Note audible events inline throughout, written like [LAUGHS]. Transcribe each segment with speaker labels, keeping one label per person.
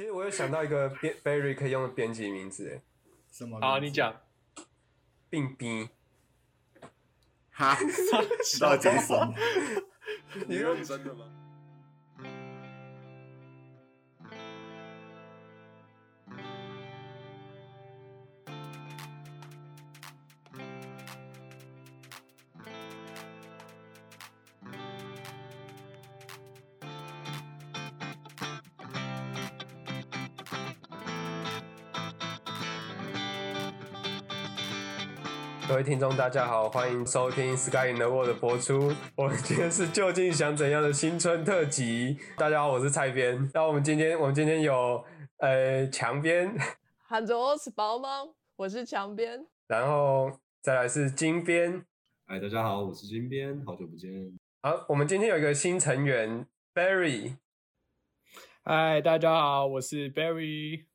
Speaker 1: 其实我有想到一个编 Barry 可以用的编辑名字，哎，
Speaker 2: 什么？
Speaker 3: 好，你讲。
Speaker 1: 并逼。
Speaker 2: 哈？[LAUGHS] 知道讲什么？
Speaker 1: 你
Speaker 3: 认真的吗？
Speaker 1: 位听众，大家好，欢迎收听《Sky in the World》的播出。我们今天是究竟想怎样的新春特辑？大家好，我是蔡编。那我们今天，我们今天有呃墙边，
Speaker 4: 喊着我是包吗？我是墙边，
Speaker 1: 然后再来是金边。
Speaker 5: 哎，大家好，我是金边，好久不见。
Speaker 1: 好，我们今天有一个新成员 Barry。
Speaker 3: 嗨，大家好，我是 Barry。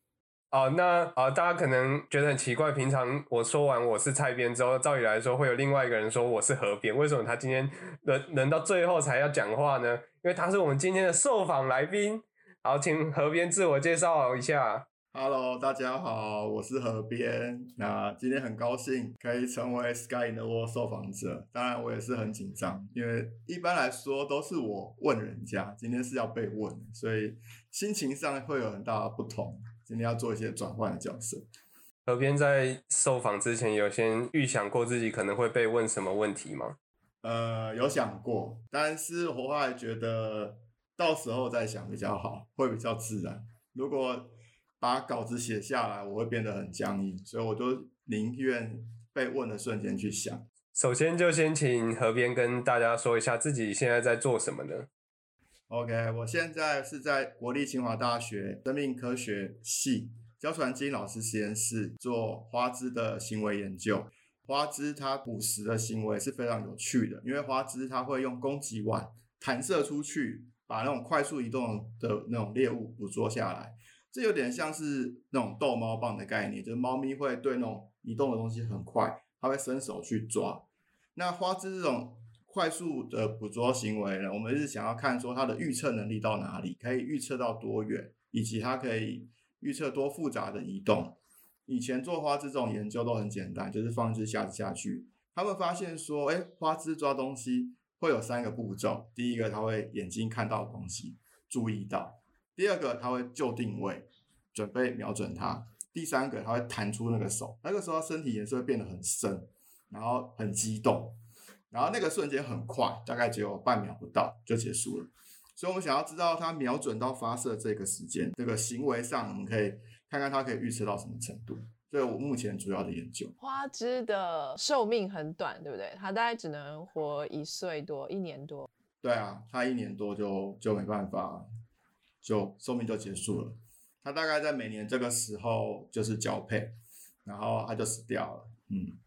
Speaker 1: 哦，那啊，大家可能觉得很奇怪，平常我说完我是蔡边之后，照理来说会有另外一个人说我是河边，为什么他今天轮轮到最后才要讲话呢？因为他是我们今天的受访来宾。好，请河边自我介绍一下。
Speaker 2: Hello，大家好，我是河边。那今天很高兴可以成为 Sky in the World 受访者，当然我也是很紧张，因为一般来说都是我问人家，今天是要被问，所以心情上会有很大的不同。今天要做一些转换的角色。
Speaker 1: 何边在受访之前有先预想过自己可能会被问什么问题吗？
Speaker 2: 呃，有想过，但是我后来觉得到时候再想比较好，会比较自然。如果把稿子写下来，我会变得很僵硬，所以我就宁愿被问的瞬间去想。
Speaker 1: 首先就先请何边跟大家说一下自己现在在做什么呢
Speaker 2: ？OK，我现在是在国立清华大学生命科学系焦传金老师实验室做花枝的行为研究。花枝它捕食的行为是非常有趣的，因为花枝它会用攻击腕弹射出去，把那种快速移动的那种猎物捕捉下来。这有点像是那种逗猫棒的概念，就是猫咪会对那种移动的东西很快，它会伸手去抓。那花枝这种。快速的捕捉行为呢，我们是想要看说它的预测能力到哪里，可以预测到多远，以及它可以预测多复杂的移动。以前做花枝这种研究都很简单，就是放一只虾子下去，他们发现说，哎，花枝抓东西会有三个步骤：第一个，它会眼睛看到东西，注意到；第二个，它会就定位，准备瞄准它；第三个，它会弹出那个手，那个时候身体颜色会变得很深，然后很激动。然后那个瞬间很快，大概只有半秒不到就结束了。所以，我们想要知道它瞄准到发射这个时间，这个行为上，我们可以看看它可以预测到什么程度。这是我目前主要的研究。
Speaker 4: 花枝的寿命很短，对不对？它大概只能活一岁多，一年多。
Speaker 2: 对啊，它一年多就就没办法，就寿命就结束了。它大概在每年这个时候就是交配，然后它就死掉了。嗯。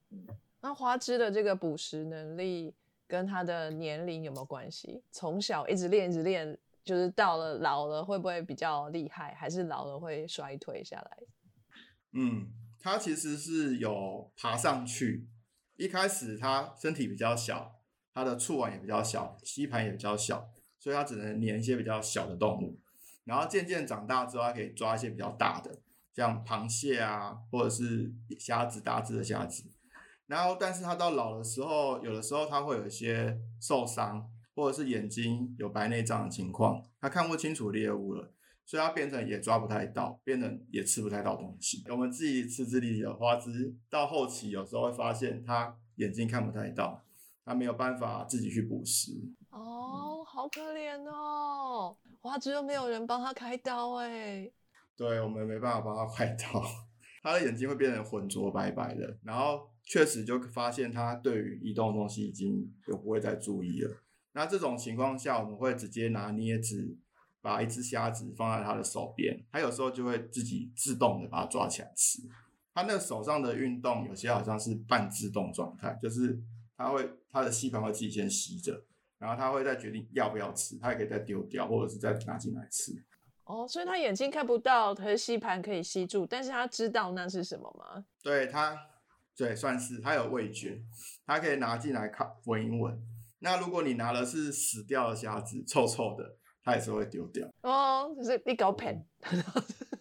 Speaker 4: 那花枝的这个捕食能力跟它的年龄有没有关系？从小一直练，一直练，就是到了老了会不会比较厉害？还是老了会衰退下来？
Speaker 2: 嗯，它其实是有爬上去。一开始它身体比较小，它的触腕也比较小，吸盘也比较小，所以它只能粘一些比较小的动物。然后渐渐长大之后，它可以抓一些比较大的，像螃蟹啊，或者是虾子，大只的虾子。然后，但是他到老的时候，有的时候他会有一些受伤，或者是眼睛有白内障的情况，他看不清楚猎物了，所以他变成也抓不太到，变成也吃不太到东西。我们自己吃智力的花枝，到后期有时候会发现他眼睛看不太到，他没有办法自己去捕食。
Speaker 4: 哦，好可怜哦，花枝又没有人帮他开刀哎。
Speaker 2: 对，我们没办法帮他开刀，[LAUGHS] 他的眼睛会变成浑浊白白的，然后。确实就发现他对于移动的东西已经就不会再注意了。那这种情况下，我们会直接拿捏子把一只虾子放在他的手边，他有时候就会自己自动的把它抓起来吃。他那个手上的运动有些好像是半自动状态，就是他会他的吸盘会自己先吸着，然后他会再决定要不要吃，他也可以再丢掉或者是再拿进来吃。
Speaker 4: 哦，所以他眼睛看不到，可是吸盘可以吸住，但是他知道那是什么吗？
Speaker 2: 对他。对，算是它有味觉，它可以拿进来看闻一闻。那如果你拿的是死掉的虾子，臭臭的，它也是会丢掉。
Speaker 4: 哦，就是一搞 pen。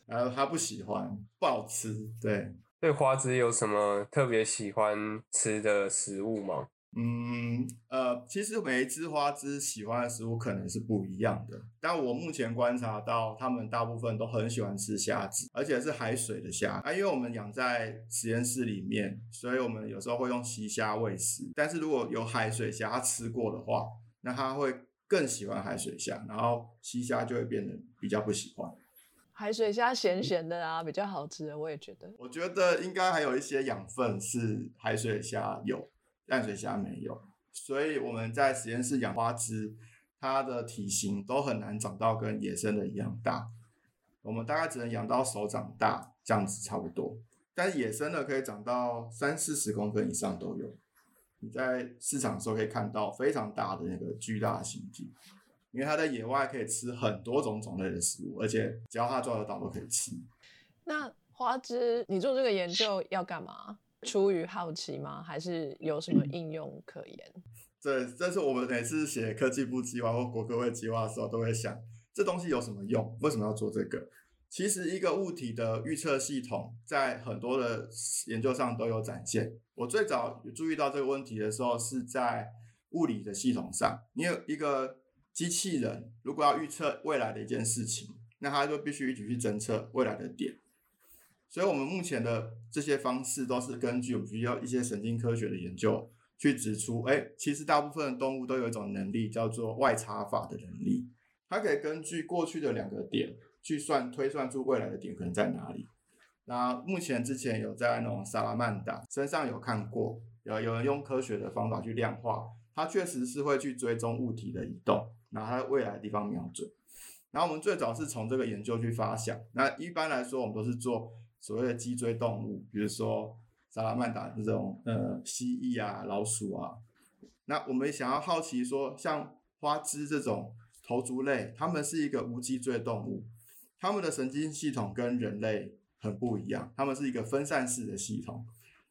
Speaker 2: 呃，他不喜欢，不好吃。对，
Speaker 1: 对花枝有什么特别喜欢吃的食物吗？
Speaker 2: 嗯，呃，其实每一只花枝喜欢的食物可能是不一样的，但我目前观察到，它们大部分都很喜欢吃虾子，而且是海水的虾啊。因为我们养在实验室里面，所以我们有时候会用溪虾喂食。但是如果有海水虾，它吃过的话，那它会更喜欢海水虾，然后溪虾就会变得比较不喜欢。
Speaker 4: 海水虾咸咸的啊，比较好吃，我也觉得。
Speaker 2: 我觉得应该还有一些养分是海水虾有。淡水虾没有，所以我们在实验室养花枝，它的体型都很难长到跟野生的一样大。我们大概只能养到手掌大这样子差不多，但是野生的可以长到三四十公分以上都有。你在市场的时候可以看到非常大的那个巨大的形体，因为它在野外可以吃很多种种类的食物，而且只要它抓得到都可以吃。
Speaker 4: 那花枝，你做这个研究要干嘛？出于好奇吗？还是有什么应用可言？[LAUGHS]
Speaker 2: 对，这是我们每次写科技部计划或国科会计划的时候，都会想这东西有什么用？为什么要做这个？其实一个物体的预测系统，在很多的研究上都有展现。我最早注意到这个问题的时候，是在物理的系统上。你有一个机器人，如果要预测未来的一件事情，那它就必须一起去侦测未来的点。所以，我们目前的这些方式都是根据我们需要一些神经科学的研究去指出，哎，其实大部分的动物都有一种能力，叫做外插法的能力。它可以根据过去的两个点去算推算出未来的点可能在哪里。那目前之前有在那种萨拉曼达身上有看过，有有人用科学的方法去量化，它确实是会去追踪物体的移动，然后它未来的地方瞄准。然后我们最早是从这个研究去发想。那一般来说，我们都是做。所谓的脊椎动物，比如说萨拉曼达这种呃蜥蜴啊、老鼠啊，那我们想要好奇说，像花枝这种头足类，它们是一个无脊椎动物，它们的神经系统跟人类很不一样，它们是一个分散式的系统。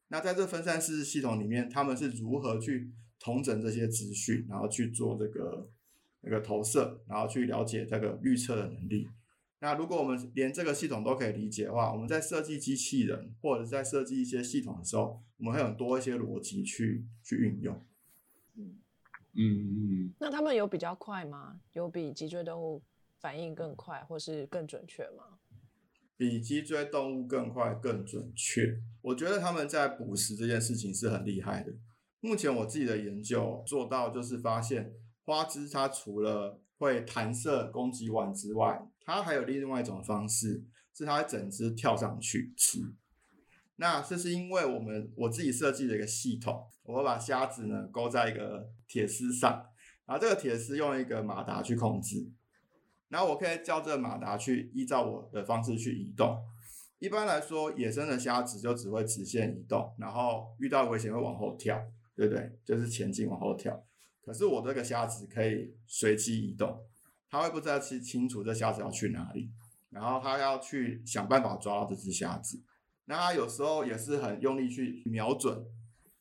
Speaker 2: 那在这分散式系统里面，他们是如何去统整这些资讯，然后去做这个那个投射，然后去了解这个预测的能力？那如果我们连这个系统都可以理解的话，我们在设计机器人或者在设计一些系统的时候，我们会有多一些逻辑去去运用。
Speaker 5: 嗯嗯嗯。
Speaker 4: 那他们有比较快吗？有比脊椎动物反应更快，或是更准确吗？
Speaker 2: 比脊椎动物更快、更准确。我觉得他们在捕食这件事情是很厉害的。目前我自己的研究做到就是发现，花枝它除了会弹射攻击完之外，它还有另外一种方式，是它整只跳上去吃。那这是因为我们我自己设计的一个系统，我会把虾子呢勾在一个铁丝上，然后这个铁丝用一个马达去控制，然后我可以叫这个马达去依照我的方式去移动。一般来说，野生的虾子就只会直线移动，然后遇到危险会往后跳，对不对？就是前进往后跳。可是我这个虾子可以随机移动，他会不知道清清楚这虾子要去哪里，然后他要去想办法抓到这只虾子。那他有时候也是很用力去瞄准，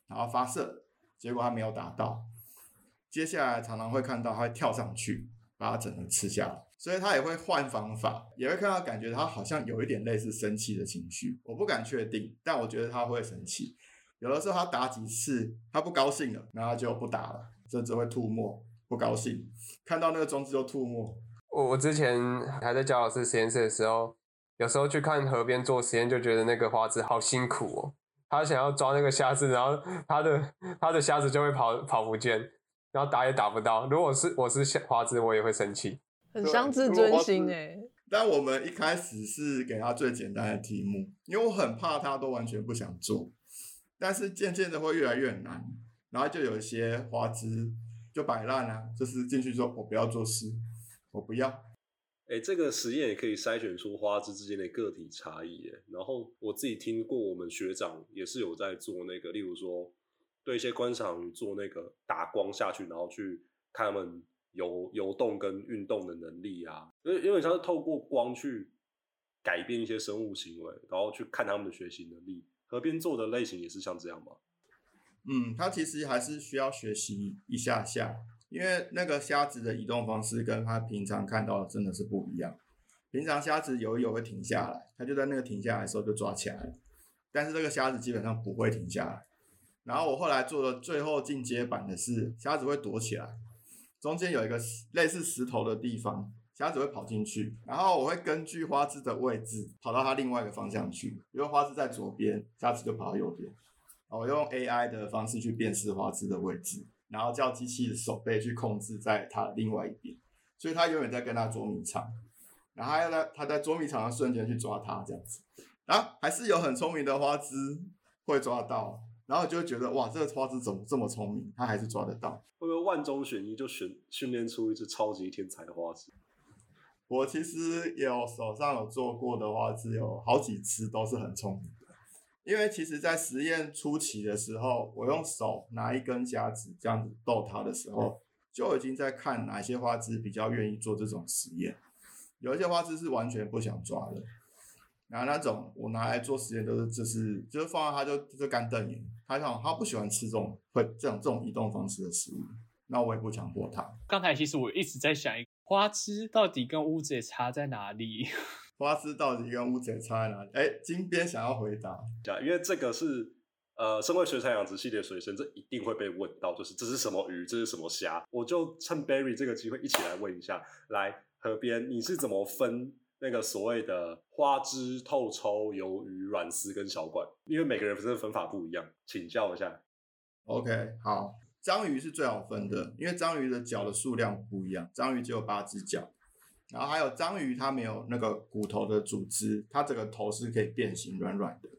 Speaker 2: 然后发射，结果他没有打到。接下来常常会看到他会跳上去，把它整个吃下来。所以他也会换方法，也会看到感觉他好像有一点类似生气的情绪。我不敢确定，但我觉得他会生气。有的时候他打几次，他不高兴了，然后就不打了。甚至会吐沫，不高兴，看到那个装置就吐沫。
Speaker 1: 我我之前还在教老师实验室的时候，有时候去看河边做实验，就觉得那个花枝好辛苦哦。他想要抓那个虾子，然后他的他的虾子就会跑跑不见，然后打也打不到。如果是我是花枝，我也会生气，
Speaker 4: 很伤自尊心哎。
Speaker 2: 但我们一开始是给他最简单的题目，因为我很怕他都完全不想做，但是渐渐的会越来越难。然后就有一些花枝就摆烂啊，就是进去说我不要做事，我不要。
Speaker 5: 哎，这个实验也可以筛选出花枝之间的个体差异。然后我自己听过，我们学长也是有在做那个，例如说对一些观赏鱼做那个打光下去，然后去看他们游游动跟运动的能力啊。因为因为它是透过光去改变一些生物行为，然后去看他们的学习能力。河边做的类型也是像这样吗？
Speaker 2: 嗯，它其实还是需要学习一下下，因为那个虾子的移动方式跟它平常看到的真的是不一样。平常虾子游一游会停下来，它就在那个停下来的时候就抓起来。但是这个虾子基本上不会停下来。然后我后来做的最后进阶版的是，虾子会躲起来，中间有一个类似石头的地方，虾子会跑进去，然后我会根据花枝的位置跑到它另外一个方向去，比如花枝在左边，虾子就跑到右边。我用 AI 的方式去辨识花枝的位置，然后叫机器的手背去控制在它另外一边，所以它永远在跟它捉迷藏，然后还要在它在捉迷藏的瞬间去抓它这样子，然后还是有很聪明的花枝会抓到，然后就会觉得哇，这个花枝怎么这么聪明，它还是抓得到。
Speaker 5: 会不会万中选一就选训练出一只超级天才的花枝？
Speaker 2: 我其实有手上有做过的花枝，有好几只都是很聪明的。因为其实，在实验初期的时候，我用手拿一根夹子这样子逗它的时候，就已经在看哪些花枝比较愿意做这种实验。有一些花枝是完全不想抓的，然后那种我拿来做实验都是就是就是放在它就就干瞪眼，它想它不喜欢吃这种会这种这种移动方式的食物，那我也不强迫它。
Speaker 3: 刚才其实我一直在想，花枝到底跟乌贼差在哪里？
Speaker 2: 花枝到底跟乌贼差在哪里？哎，金边想要回答，
Speaker 5: 因为这个是呃，身为水产养殖系列水生，这一定会被问到，就是这是什么鱼，这是什么虾？我就趁 Berry 这个机会一起来问一下，来河边你是怎么分那个所谓的花枝、透抽、鱿鱼、软丝跟小管？因为每个人真的分法不一样，请教一下。
Speaker 2: OK，好，章鱼是最好分的，因为章鱼的脚的数量不一样，章鱼只有八只脚。然后还有章鱼，它没有那个骨头的组织，它整个头是可以变形，软软的。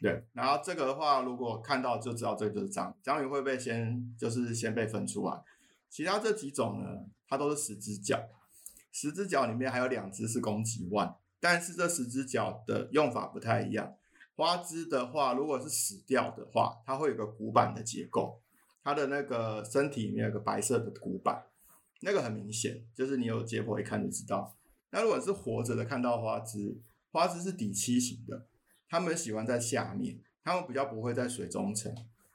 Speaker 2: 对，然后这个的话，如果看到就知道这个就是章章鱼会被先就是先被分出来。其他这几种呢，它都是十只脚，十只脚里面还有两只是公鸡腕，但是这十只脚的用法不太一样。花枝的话，如果是死掉的话，它会有个骨板的结构，它的那个身体里面有个白色的骨板。那个很明显，就是你有解剖一看就知道。那如果是活着的，看到花枝，花枝是底栖型的，它们喜欢在下面，它们比较不会在水中层，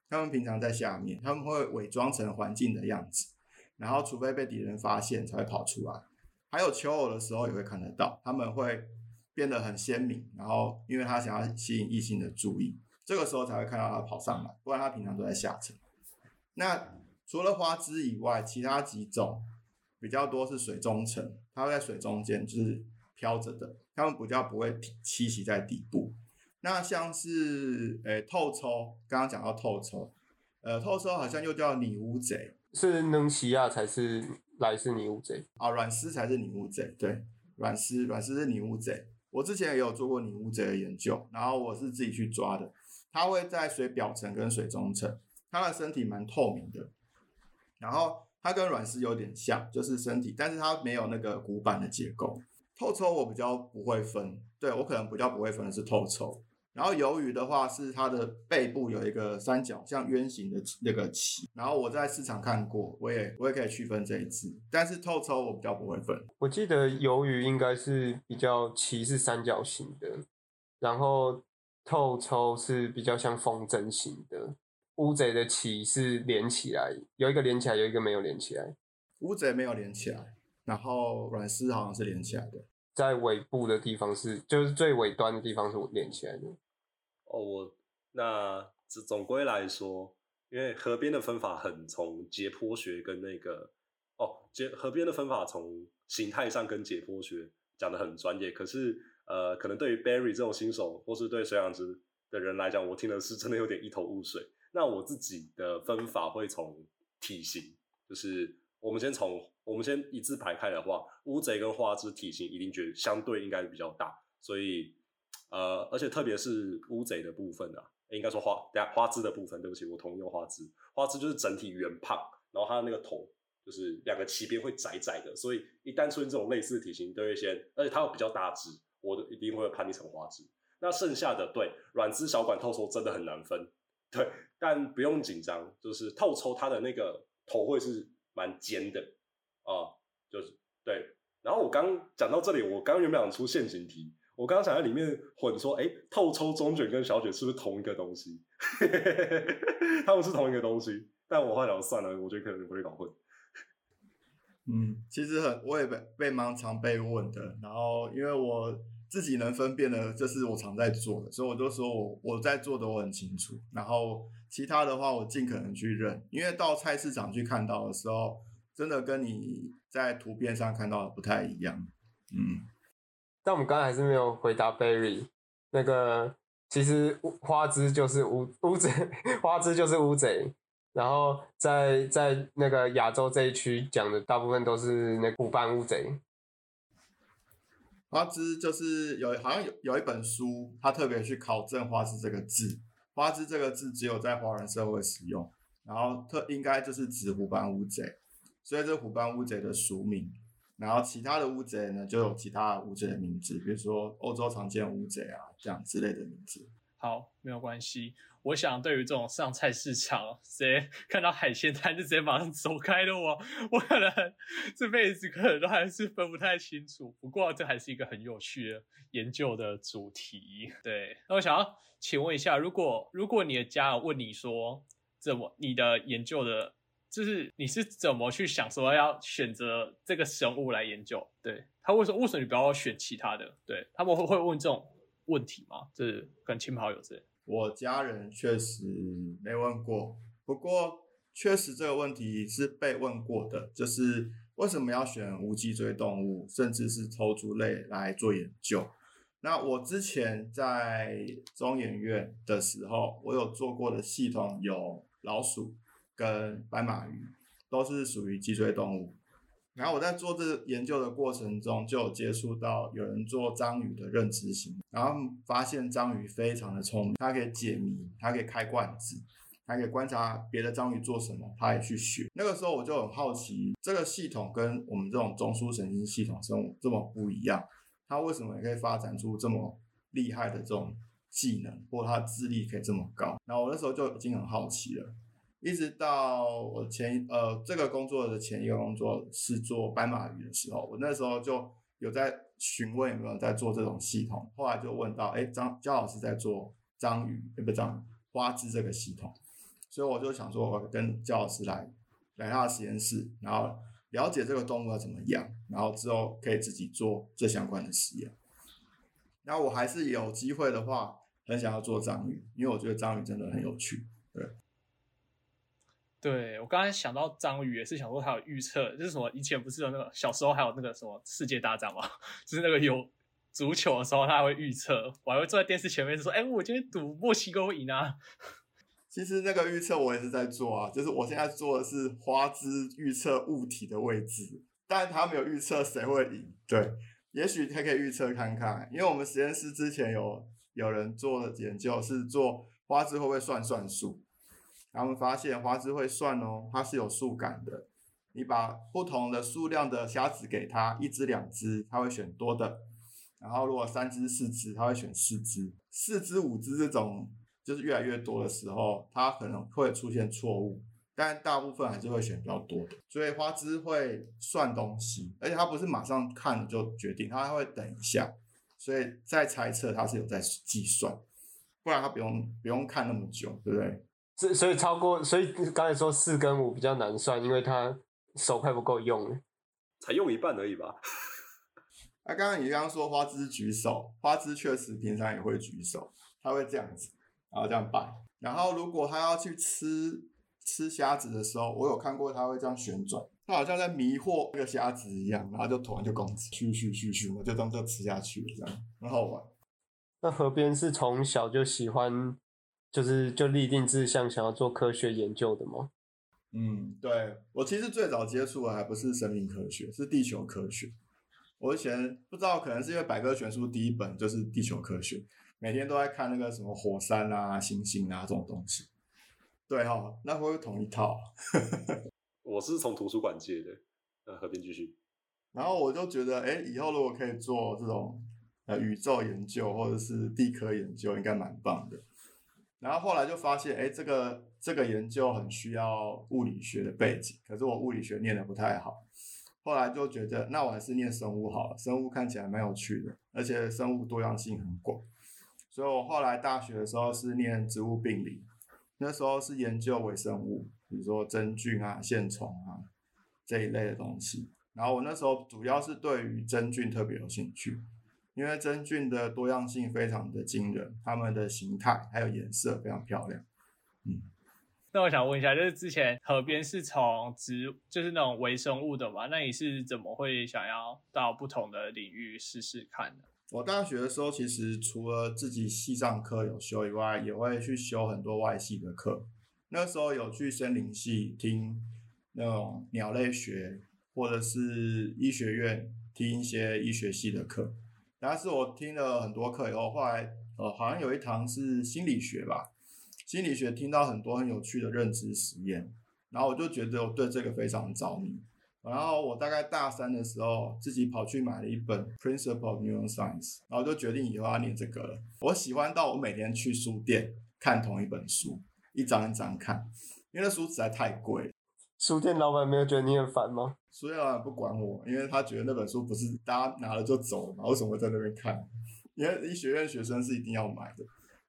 Speaker 2: 它们平常在下面，它们会伪装成环境的样子，然后除非被敌人发现才会跑出来。还有求偶的时候也会看得到，它们会变得很鲜明，然后因为他想要吸引异性的注意，这个时候才会看到他跑上来，不然他平常都在下沉。那除了花枝以外，其他几种。比较多是水中层，它会在水中间就是飘着的，它们比较不会栖息在底部。那像是诶透抽，刚刚讲到透抽，呃透抽好像又叫拟乌贼，
Speaker 1: 是能西亚才是来自拟乌贼
Speaker 2: 啊，软丝才是拟乌贼，对，软丝软丝是拟乌贼。我之前也有做过拟乌贼的研究，然后我是自己去抓的，它会在水表层跟水中层，它的身体蛮透明的，然后。它跟软丝有点像，就是身体，但是它没有那个骨板的结构。透抽我比较不会分，对我可能比较不会分是透抽。然后鱿鱼的话是它的背部有一个三角像圆形的那个鳍，然后我在市场看过，我也我也可以区分这一只。但是透抽我比较不会分。
Speaker 1: 我记得鱿鱼应该是比较鳍是三角形的，然后透抽是比较像风筝型的。乌贼的鳍是连起来，有一个连起来，有一个没有连起来。
Speaker 2: 乌贼没有连起来，然后软丝好像是连起来的，
Speaker 1: 在尾部的地方是，就是最尾端的地方是连起来的。
Speaker 5: 哦，我那这总归来说，因为河边的分法很从解剖学跟那个哦，解河边的分法从形态上跟解剖学讲的很专业，可是呃，可能对于 Barry 这种新手或是对水养殖的人来讲，我听的是真的有点一头雾水。那我自己的分法会从体型，就是我们先从我们先一字排开的话，乌贼跟花枝体型一定觉得相对应该比较大，所以呃，而且特别是乌贼的部分啊，应该说花等下花枝的部分，对不起，我同意用花枝，花枝就是整体圆胖，然后它的那个头就是两个鳍边会窄窄的，所以一旦出现这种类似的体型，都会先，而且它又比较大只，我都一定会判定成花枝。那剩下的对软枝小管透抽真的很难分，对。但不用紧张，就是透抽它的那个头会是蛮尖的啊，就是对。然后我刚讲到这里，我刚原本想出陷阱题，我刚刚想在里面混说，哎，透抽中卷跟小卷是不是同一个东西？[LAUGHS] 他们是同一个东西，但我后来算了，我觉得可能会搞混。
Speaker 2: 嗯，其实很我也被被蛮常被问的，然后因为我自己能分辨的，这是我常在做的，所以我就说我我在做的我很清楚，然后其他的话我尽可能去认，因为到菜市场去看到的时候，真的跟你在图片上看到的不太一样。嗯，
Speaker 1: 但我们刚才还是没有回答 Barry 那个，其实乌花枝就是乌乌贼，[LAUGHS] 花枝就是乌贼。然后在在那个亚洲这一区讲的大部分都是那虎斑乌贼。
Speaker 2: 花枝就是有好像有有一本书，他特别去考证花枝这个字，花枝这个字只有在华人社会使用，然后特应该就是指虎斑乌贼，所以这虎斑乌贼的俗名。然后其他的乌贼呢，就有其他乌贼的名字，比如说欧洲常见乌贼啊，这样之类的名字。
Speaker 3: 好，没有关系。我想对于这种上菜市场，直接看到海鲜摊就直接马上走开的我，我可能这辈子可能都还是分不太清楚。不过这还是一个很有趣的研究的主题。对，那我想要请问一下，如果如果你的家人问你说，怎么你的研究的，就是你是怎么去想说要选择这个生物来研究？对他为什么为什么你不要选其他的？对他们会会问这种问题吗？就是跟亲朋好友之类。
Speaker 2: 我家人确实没问过，不过确实这个问题是被问过的，就是为什么要选无脊椎动物，甚至是头足类来做研究？那我之前在中研院的时候，我有做过的系统有老鼠跟斑马鱼，都是属于脊椎动物。然后我在做这个研究的过程中，就有接触到有人做章鱼的认知型，然后发现章鱼非常的聪明，它可以解谜，它可以开罐子，它可以观察别的章鱼做什么，它也去学。那个时候我就很好奇，这个系统跟我们这种中枢神经系统生物这么不一样，它为什么也可以发展出这么厉害的这种技能，或它智力可以这么高？然后我那时候就已经很好奇了。一直到我前呃这个工作的前一个工作是做斑马鱼的时候，我那时候就有在询问有没有在做这种系统，后来就问到，哎，张焦老师在做章鱼，不章花枝这个系统，所以我就想说，我跟焦老师来来他的实验室，然后了解这个动物要怎么样，然后之后可以自己做这相关的实验。那我还是有机会的话，很想要做章鱼，因为我觉得章鱼真的很有趣，对。
Speaker 3: 对我刚才想到章鱼也是想说它有预测，就是什么以前不是有那个小时候还有那个什么世界大战嘛，[LAUGHS] 就是那个有足球的时候它会预测，我还会坐在电视前面说，哎，我今天赌墨西哥赢啊。[LAUGHS]
Speaker 2: 其实那个预测我也是在做啊，就是我现在做的是花枝预测物体的位置，但他没有预测谁会赢。对，也许他可以预测看看，因为我们实验室之前有有人做的研究是做花枝会不会算算数。他们发现花枝会算哦，它是有数感的。你把不同的数量的虾子给它，一只两只，它会选多的。然后如果三只四只，它会选四只。四只五只这种就是越来越多的时候，它可能会出现错误，但大部分还是会选比较多的。所以花枝会算东西，而且它不是马上看了就决定，它会等一下，所以再猜测它是有在计算，不然它不用不用看那么久，对不对？
Speaker 1: 所所以超过，所以刚才说四跟五比较难算，因为他手快不够用，
Speaker 5: 才用一半而已吧。[LAUGHS]
Speaker 2: 那刚刚你刚刚说花枝举手，花枝确实平常也会举手，他会这样子，然后这样摆。然后如果他要去吃吃虾子的时候，我有看过他会这样旋转，他好像在迷惑那个虾子一样，然后就突然就攻击，咻咻咻咻，我就当这吃下去了，这样很好玩。
Speaker 1: 那河边是从小就喜欢。就是就立定志向，想要做科学研究的吗？
Speaker 2: 嗯，对我其实最早接触的还不是生命科学，是地球科学。我以前不知道，可能是因为百科全书第一本就是地球科学，每天都在看那个什么火山啊、星星啊这种东西。对哈，那会不会同一套？[LAUGHS]
Speaker 5: 我是从图书馆借的。呃，和平继续。
Speaker 2: 然后我就觉得，哎，以后如果可以做这种呃宇宙研究或者是地科研究，应该蛮棒的。然后后来就发现，哎，这个这个研究很需要物理学的背景，可是我物理学念的不太好。后来就觉得，那我还是念生物好了，生物看起来蛮有趣的，而且生物多样性很广。所以我后来大学的时候是念植物病理，那时候是研究微生物，比如说真菌啊、线虫啊这一类的东西。然后我那时候主要是对于真菌特别有兴趣，因为真菌的多样性非常的惊人，它们的形态还有颜色非常漂亮。嗯，
Speaker 3: 那我想问一下，就是之前河边是从植，就是那种微生物的嘛？那你是怎么会想要到不同的领域试试看呢？
Speaker 2: 我大学的时候，其实除了自己系上课有修以外，也会去修很多外系的课。那时候有去森林系听那种鸟类学。或者是医学院听一些医学系的课，但是我听了很多课以后，后来呃好像有一堂是心理学吧，心理学听到很多很有趣的认知实验，然后我就觉得我对这个非常着迷，然后我大概大三的时候自己跑去买了一本《Principle of Neuroscience》，然后就决定以后要念这个了。我喜欢到我每天去书店看同一本书，一张一张看，因为那书实在太贵。
Speaker 1: 书店老板没有觉得你很烦吗？
Speaker 2: 书店老板不管我，因为他觉得那本书不是大家拿了就走嘛，为什么会在那边看？因为医学院学生是一定要买的。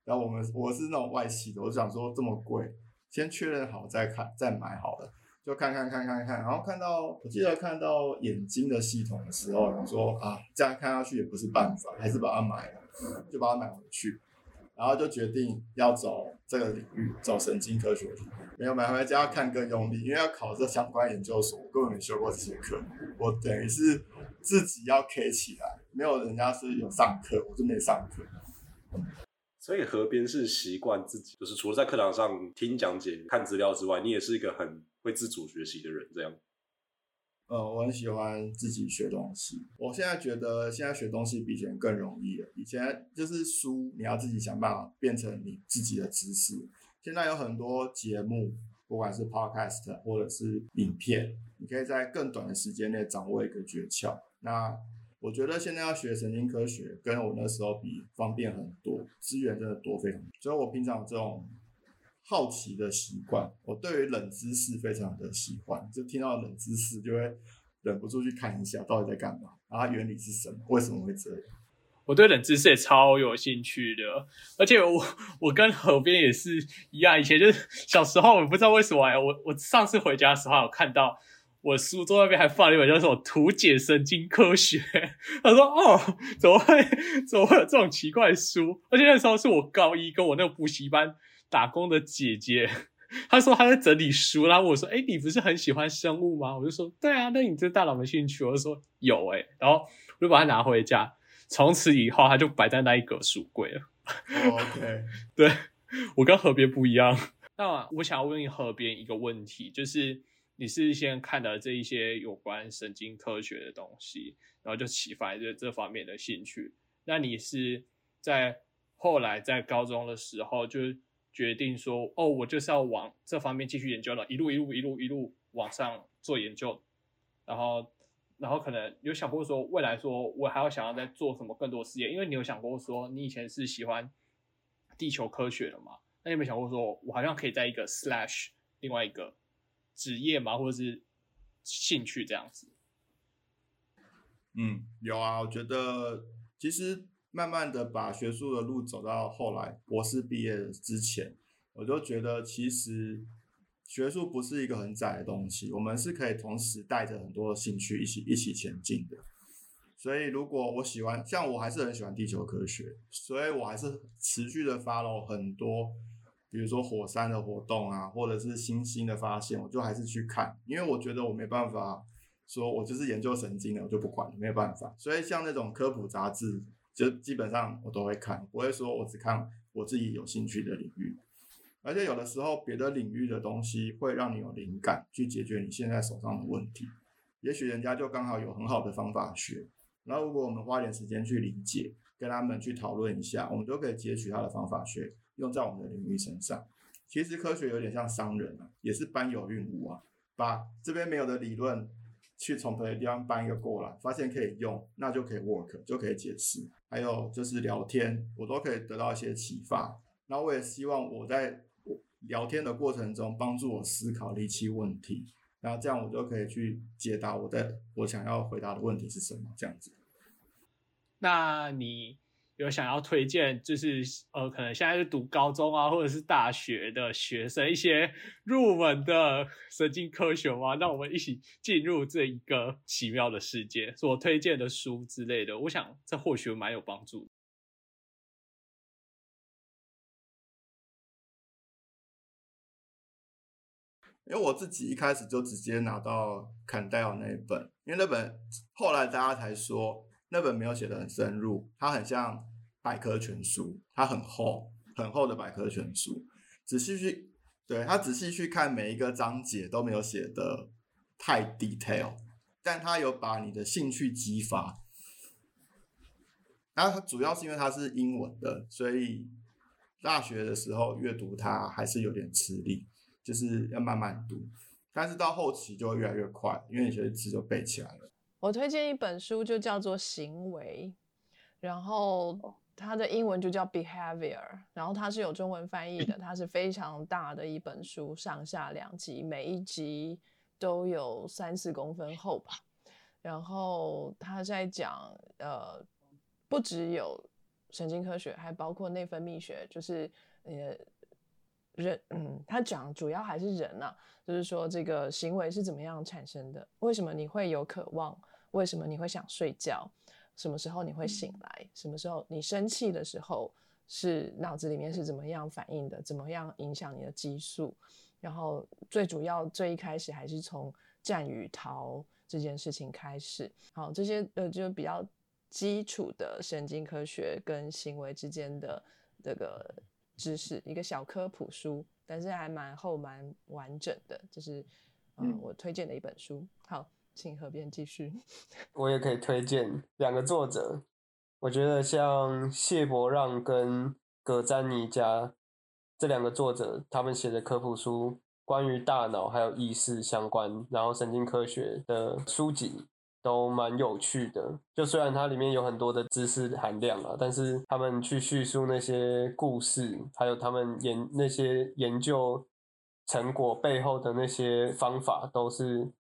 Speaker 2: 然后我们我是那种外系的，我想说这么贵，先确认好再看再买好了，就看看看看看。然后看到我记得看到眼睛的系统的时候，我说啊，这样看下去也不是办法，还是把它买了，就把它买回去。然后就决定要走这个领域，走神经科学。没有买回家看更用力，因为要考这相关研究所，根本没修过这些课。我等于是自己要 K 起来，没有人家是有上课，我就没上课。
Speaker 5: 所以河边是习惯自己，就是除了在课堂上听讲解、看资料之外，你也是一个很会自主学习的人，这样。
Speaker 2: 呃，我很喜欢自己学东西。我现在觉得现在学东西比以前更容易了。以前就是书，你要自己想办法变成你自己的知识。现在有很多节目，不管是 podcast 或者是影片，你可以在更短的时间内掌握一个诀窍。那我觉得现在要学神经科学，跟我那时候比方便很多，资源真的多非常多。所以我平常这种。好奇的习惯，我对于冷知识非常的喜欢，就听到冷知识就会忍不住去看一下到底在干嘛，然后原理是什么，为什么会这样。
Speaker 3: 我对冷知识也超有兴趣的，而且我 [LAUGHS] 我跟河边也是一样，以前就是小时候我不知道为什么哎，我我上次回家的时候有看到我书桌那边还放了一本叫什么《图解神经科学》，[LAUGHS] 他说哦，怎么会怎么会有这种奇怪的书？而且那时候是我高一跟我那个补习班。打工的姐姐，[LAUGHS] 她说她在整理书，然后我说：“哎，你不是很喜欢生物吗？”我就说：“对啊，那你对大脑没兴趣？”我就说：“有哎。”然后我就把它拿回家，从此以后它就摆在那一格书柜了。
Speaker 2: OK，[LAUGHS]
Speaker 3: 对我跟河边不一样。那我想要问河边一个问题，就是你是先看了这一些有关神经科学的东西，然后就启发这这方面的兴趣。那你是在后来在高中的时候就？决定说哦，我就是要往这方面继续研究了，一路一路一路一路往上做研究，然后然后可能有想过说未来说我还要想要再做什么更多事业，因为你有想过说你以前是喜欢地球科学的嘛？那你有没有想过说我好像可以在一个 slash 另外一个职业嘛，或者是兴趣这样子？
Speaker 2: 嗯，有啊，我觉得其实。慢慢的把学术的路走到后来，博士毕业之前，我就觉得其实学术不是一个很窄的东西，我们是可以同时带着很多的兴趣一起一起前进的。所以如果我喜欢，像我还是很喜欢地球科学，所以我还是持续的 follow 很多，比如说火山的活动啊，或者是星星的发现，我就还是去看，因为我觉得我没办法说我就是研究神经的，我就不管，没有办法。所以像那种科普杂志。就基本上我都会看，不会说我只看我自己有兴趣的领域，而且有的时候别的领域的东西会让你有灵感去解决你现在手上的问题，也许人家就刚好有很好的方法学，然后如果我们花点时间去理解，跟他们去讨论一下，我们都可以截取他的方法学用在我们的领域身上。其实科学有点像商人啊，也是搬有运无啊，把这边没有的理论。去从别的地方搬一个过来，发现可以用，那就可以 work，就可以解释。还有就是聊天，我都可以得到一些启发。那我也希望我在聊天的过程中帮助我思考、理清问题，然后这样我就可以去解答我的我想要回答的问题是什么。这样子。
Speaker 3: 那你有想要推荐，就是呃，可能现在是读高中啊，或者是大学的学生一些入门的神经科学吗？让我们一起进入这一个奇妙的世界。所推荐的书之类的，我想这或许蛮有帮助。
Speaker 2: 因为我自己一开始就直接拿到坎戴尔那一本，因为那本后来大家才说那本没有写的很深入，它很像百科全书，它很厚很厚的百科全书，仔细去对他仔细去看每一个章节都没有写的太 detail，但他有把你的兴趣激发。然后主要是因为它是英文的，所以大学的时候阅读它还是有点吃力。就是要慢慢读，但是到后期就会越来越快，因为你觉得字就背起来了。
Speaker 4: 我推荐一本书，就叫做《行为》，然后它的英文就叫 Behavior，然后它是有中文翻译的，[LAUGHS] 它是非常大的一本书，上下两集，每一集都有三四公分厚吧。然后他在讲，呃，不只有神经科学，还包括内分泌学，就是呃。人，嗯，他讲主要还是人啊，就是说这个行为是怎么样产生的？为什么你会有渴望？为什么你会想睡觉？什么时候你会醒来？什么时候你生气的时候是脑子里面是怎么样反应的？怎么样影响你的激素？然后最主要最一开始还是从战与逃这件事情开始。好，这些呃就比较基础的神经科学跟行为之间的这个。知识一个小科普书，但是还蛮厚蛮完整的，就是嗯我推荐的一本书。好，请河边继续。[LAUGHS]
Speaker 1: 我也可以推荐两个作者，我觉得像谢伯让跟葛詹尼加这两个作者，他们写的科普书，关于大脑还有意识相关，然后神经科学的书籍。都蛮有趣的，就虽然它里面有很多的知识含量啊，但是他们去叙述那些故事，还有他们研那些研究成果背后的那些方法，都是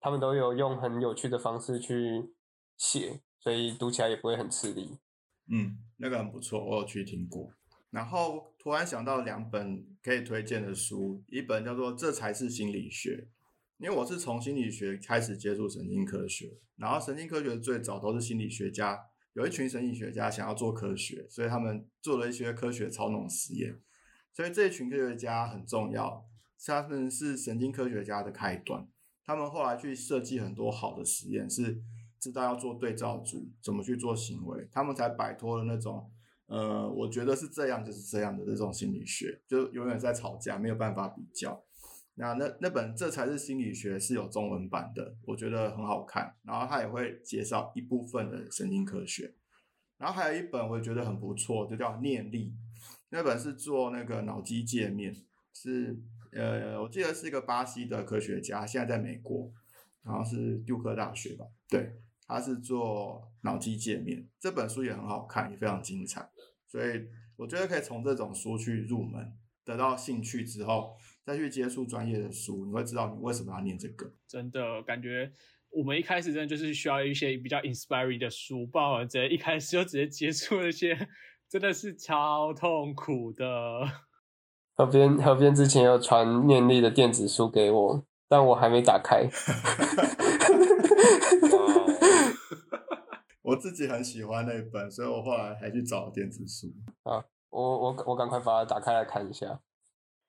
Speaker 1: 他们都有用很有趣的方式去写，所以读起来也不会很吃力。
Speaker 2: 嗯，那个很不错，我有去听过。然后突然想到两本可以推荐的书，一本叫做《这才是心理学》。因为我是从心理学开始接触神经科学，然后神经科学最早都是心理学家，有一群神经学家想要做科学，所以他们做了一些科学操弄实验，所以这一群科学家很重要，他们是神经科学家的开端。他们后来去设计很多好的实验，是知道要做对照组，怎么去做行为，他们才摆脱了那种，呃，我觉得是这样就是这样的这种心理学，就永远在吵架，没有办法比较。那那那本这才是心理学是有中文版的，我觉得很好看。然后他也会介绍一部分的神经科学。然后还有一本我也觉得很不错，就叫念力。那本是做那个脑机界面，是呃我记得是一个巴西的科学家，现在在美国，然后是杜克大学吧？对，他是做脑机界面。这本书也很好看，也非常精彩。所以我觉得可以从这种书去入门，得到兴趣之后。再去接触专业的书，你会知道你为什么要念这个。
Speaker 3: 真的感觉我们一开始真的就是需要一些比较 inspiring 的书，不然直接一开始就直接接触那些，真的是超痛苦的。
Speaker 1: 河边河边之前有传念力的电子书给我，但我还没打开。[LAUGHS] [LAUGHS]
Speaker 2: 我自己很喜欢那本，所以我后来还去找电子书。
Speaker 1: 啊，我我我赶快把它打开来看一下。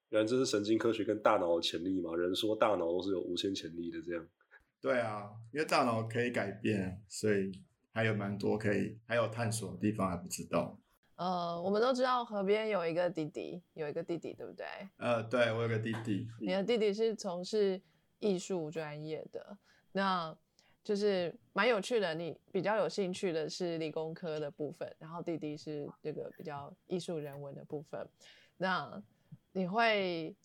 Speaker 5: 原来这是神经科学跟大脑的潜力嘛？人说大脑都是有无限潜力的，这样。
Speaker 2: 对啊，因为大脑可以改变，所以还有蛮多可以还有探索的地方还不知道。
Speaker 4: 呃，我们都知道河边有一个弟弟，有一个弟弟，对不对？
Speaker 2: 呃，对我有个弟弟。
Speaker 4: 你的弟弟是从事艺术专业的，那就是蛮有趣的。你比较有兴趣的是理工科的部分，然后弟弟是这个比较艺术人文的部分，那。你会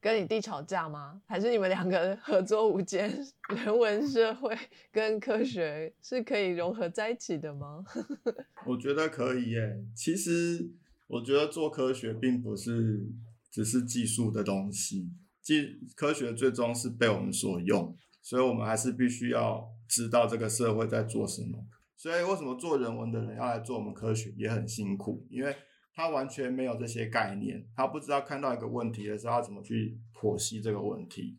Speaker 4: 跟你弟吵架吗？还是你们两个合作无间？[LAUGHS] 人文社会跟科学是可以融合在一起的吗？[LAUGHS]
Speaker 2: 我觉得可以耶。其实我觉得做科学并不是只是技术的东西，技科学最终是被我们所用，所以我们还是必须要知道这个社会在做什么。所以为什么做人文的人要来做我们科学也很辛苦，因为他完全没有这些概念，他不知道看到一个问题的时候要怎么去剖析这个问题，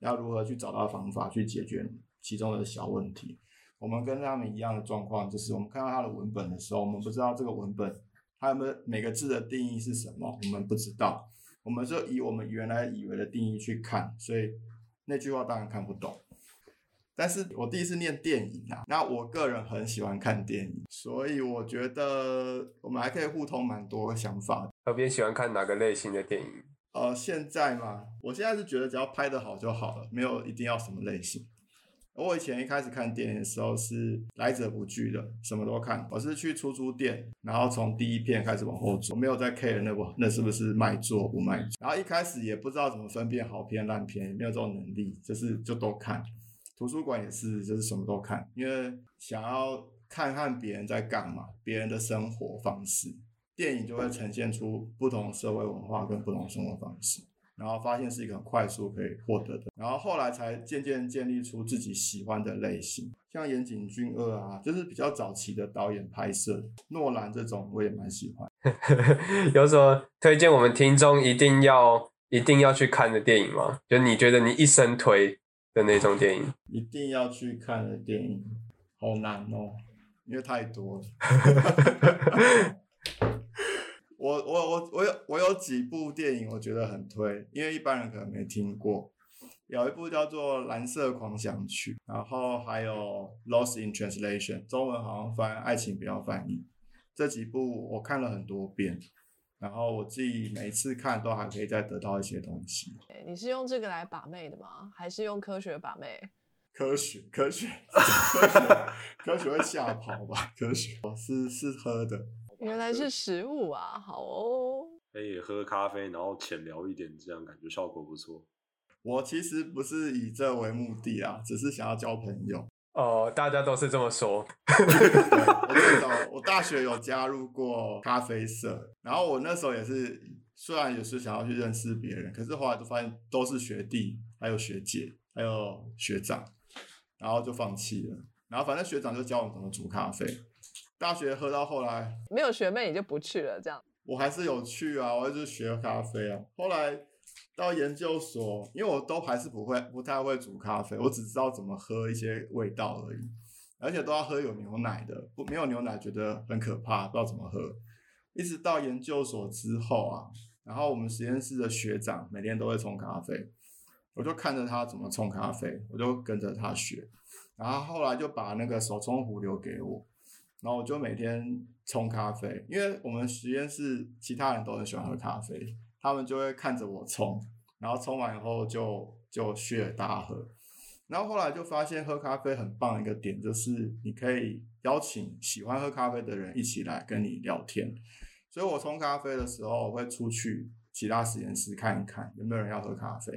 Speaker 2: 要如何去找到方法去解决其中的小问题。我们跟他们一样的状况，就是我们看到他的文本的时候，我们不知道这个文本它有没有每个字的定义是什么，我们不知道，我们就以我们原来以为的定义去看，所以那句话当然看不懂。但是我第一次念电影啊，那我个人很喜欢看电影，所以我觉得我们还可以互通蛮多想法。
Speaker 1: 特别喜欢看哪个类型的电影？
Speaker 2: 呃，现在嘛，我现在是觉得只要拍得好就好了，没有一定要什么类型。我以前一开始看电影的时候是来者不拒的，什么都看。我是去出租店，然后从第一片开始往后走，没有在 care 那部那是不是卖座不卖座。然后一开始也不知道怎么分辨好片烂片，也没有这种能力，就是就都看。图书馆也是，就是什么都看，因为想要看看别人在干嘛，别人的生活方式。电影就会呈现出不同社会文化跟不同生活方式，然后发现是一个很快速可以获得的，然后后来才渐渐建立出自己喜欢的类型，像岩井俊二啊，就是比较早期的导演拍摄，诺兰这种我也蛮喜欢。[LAUGHS]
Speaker 1: 有什么推荐我们听众一定要一定要去看的电影吗？就你觉得你一生推的那种电影？[LAUGHS]
Speaker 2: 一定要去看的电影，好难哦，因为太多了。[LAUGHS] 我我我我有我有几部电影我觉得很推，因为一般人可能没听过。有一部叫做《蓝色狂想曲》，然后还有《Lost in Translation》，中文好像翻《爱情不要翻译》。这几部我看了很多遍，然后我自己每次看都还可以再得到一些东西。
Speaker 4: 你是用这个来把妹的吗？还是用科学把妹？
Speaker 2: 科学，科学，[LAUGHS] 科学，科学会吓跑吧？科学是是喝的。
Speaker 4: 原来是食物啊，好哦。
Speaker 5: 可以喝咖啡，然后浅聊一点，这样感觉效果不错。
Speaker 2: 我其实不是以这为目的啊，只是想要交朋友。
Speaker 1: 哦，大家都是这么说。
Speaker 2: 我最早我大学有加入过咖啡社，然后我那时候也是，虽然也是想要去认识别人，可是后来就发现都是学弟，还有学姐，还有学长，然后就放弃了。然后反正学长就教我怎么煮咖啡。大学喝到后来，
Speaker 4: 没有学妹你就不去了，这样。
Speaker 2: 我还是有去啊，我一直学咖啡啊。后来到研究所，因为我都还是不会，不太会煮咖啡，我只知道怎么喝一些味道而已，而且都要喝有牛奶的，不没有牛奶觉得很可怕，不知道怎么喝。一直到研究所之后啊，然后我们实验室的学长每天都会冲咖啡，我就看着他怎么冲咖啡，我就跟着他学，然后后来就把那个手冲壶留给我。然后我就每天冲咖啡，因为我们实验室其他人都很喜欢喝咖啡，他们就会看着我冲，然后冲完以后就就 share 大喝。然后后来就发现喝咖啡很棒一个点，就是你可以邀请喜欢喝咖啡的人一起来跟你聊天。所以我冲咖啡的时候，我会出去其他实验室看一看有没有人要喝咖啡，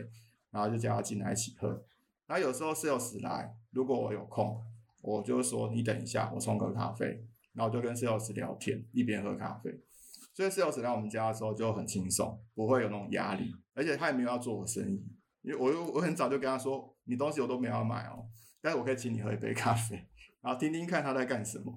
Speaker 2: 然后就叫他进来一起喝。然后有时候 sales 来，如果我有空。我就说你等一下，我冲个咖啡，然后就跟 sales 聊天，一边喝咖啡。所以 sales 来我们家的时候就很轻松，不会有那种压力，而且他也没有要做我生意，因为我我很早就跟他说，你东西我都没有买哦，但是我可以请你喝一杯咖啡，[LAUGHS] 然后听听看他在干什么。